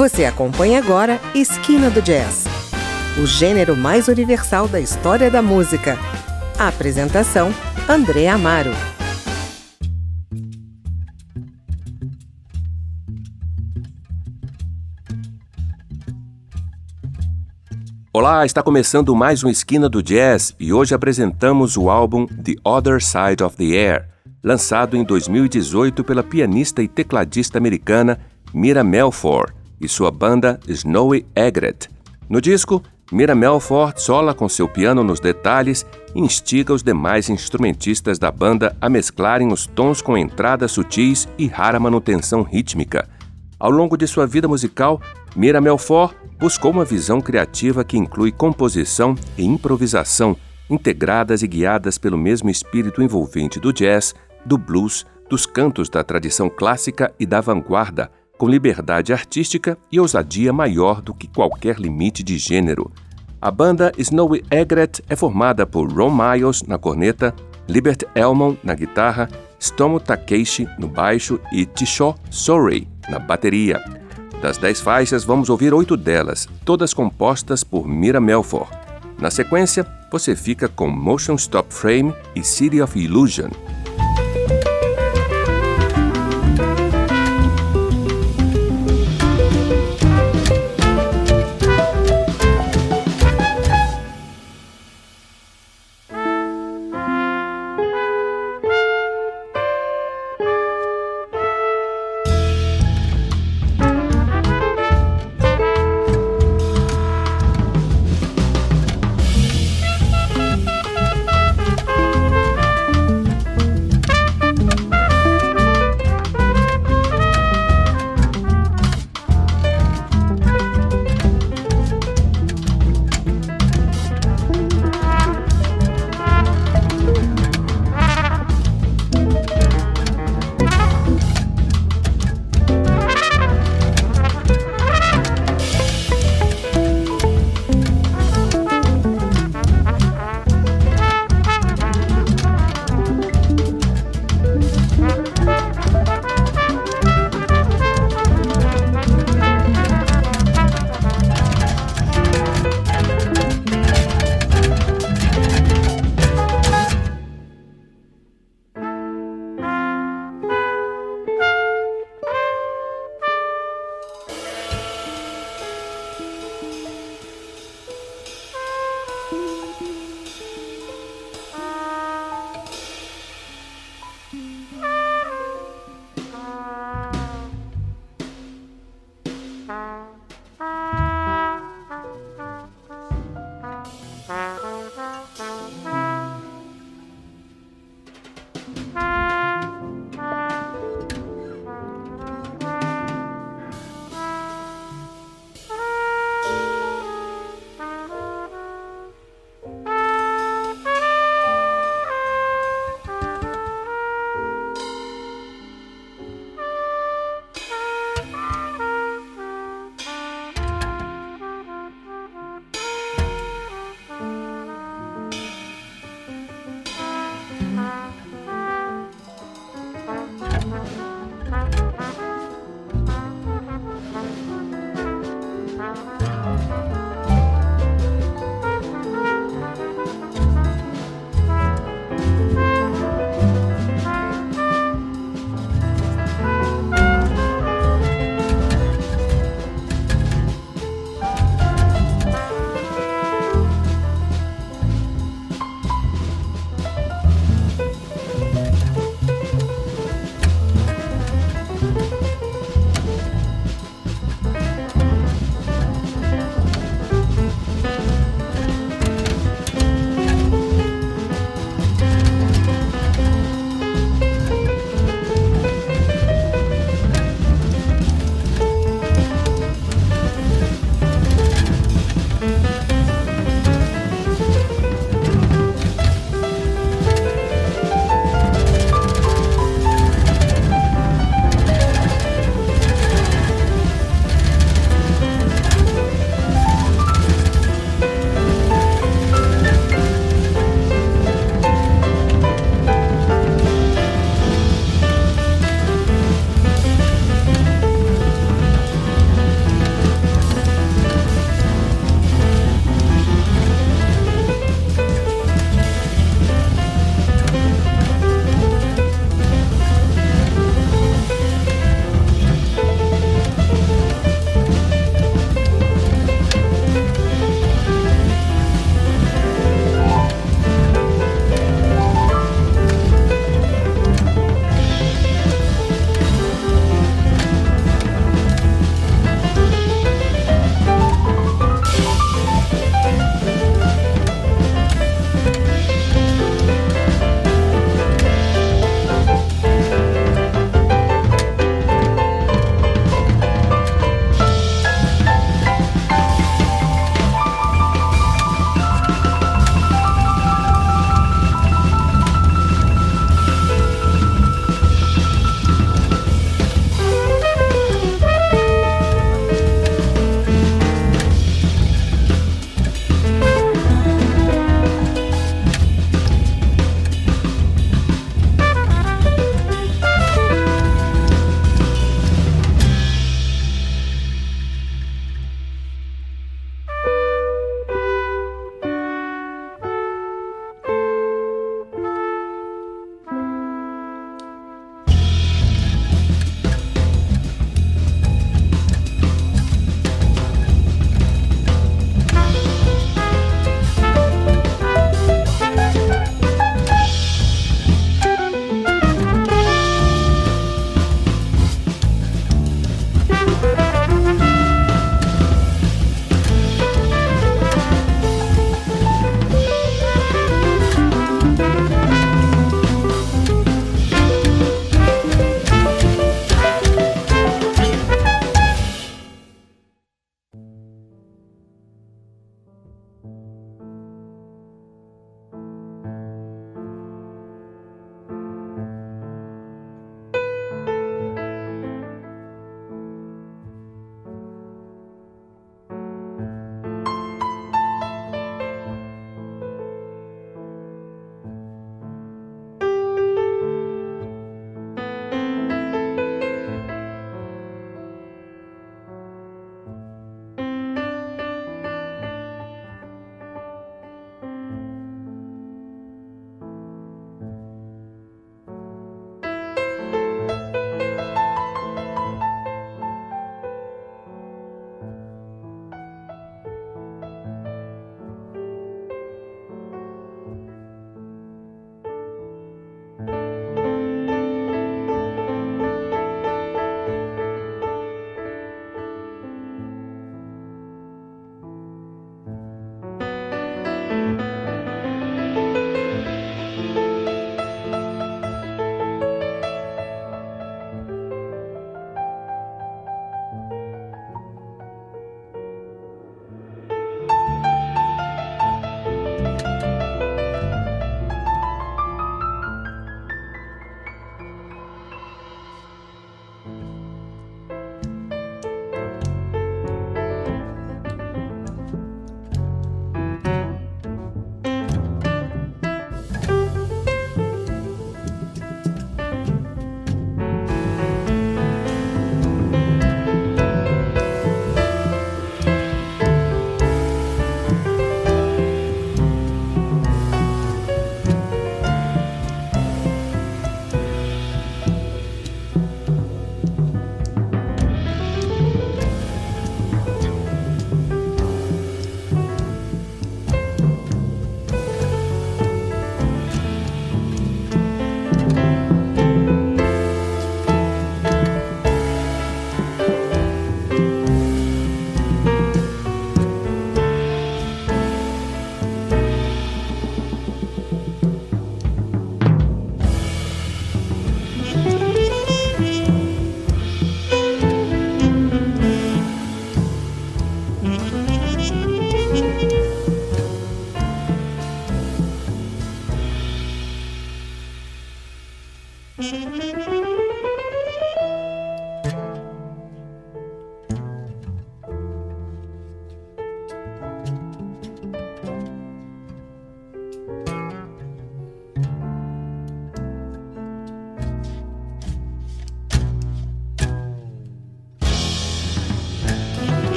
Você acompanha agora Esquina do Jazz, o gênero mais universal da história da música. A apresentação: André Amaro. Olá, está começando mais um Esquina do Jazz e hoje apresentamos o álbum The Other Side of the Air, lançado em 2018 pela pianista e tecladista americana Mira Melford e sua banda Snowy Egret. No disco, Mira Melford sola com seu piano nos detalhes e instiga os demais instrumentistas da banda a mesclarem os tons com entradas sutis e rara manutenção rítmica. Ao longo de sua vida musical, Mira Melford buscou uma visão criativa que inclui composição e improvisação, integradas e guiadas pelo mesmo espírito envolvente do jazz, do blues, dos cantos da tradição clássica e da vanguarda, com liberdade artística e ousadia maior do que qualquer limite de gênero. A banda Snowy Egret é formada por Ron Miles na corneta, Libert Elmon na guitarra, Stomo Takeishi no baixo e Tisho Sorey na bateria. Das dez faixas, vamos ouvir oito delas, todas compostas por Mira Melford. Na sequência, você fica com Motion Stop Frame e City of Illusion.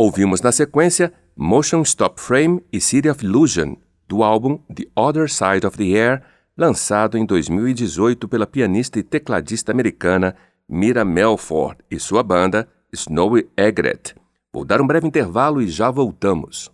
Ouvimos na sequência Motion Stop Frame e City of Illusion, do álbum The Other Side of the Air, lançado em 2018 pela pianista e tecladista americana Mira Melford e sua banda Snowy Egret. Vou dar um breve intervalo e já voltamos.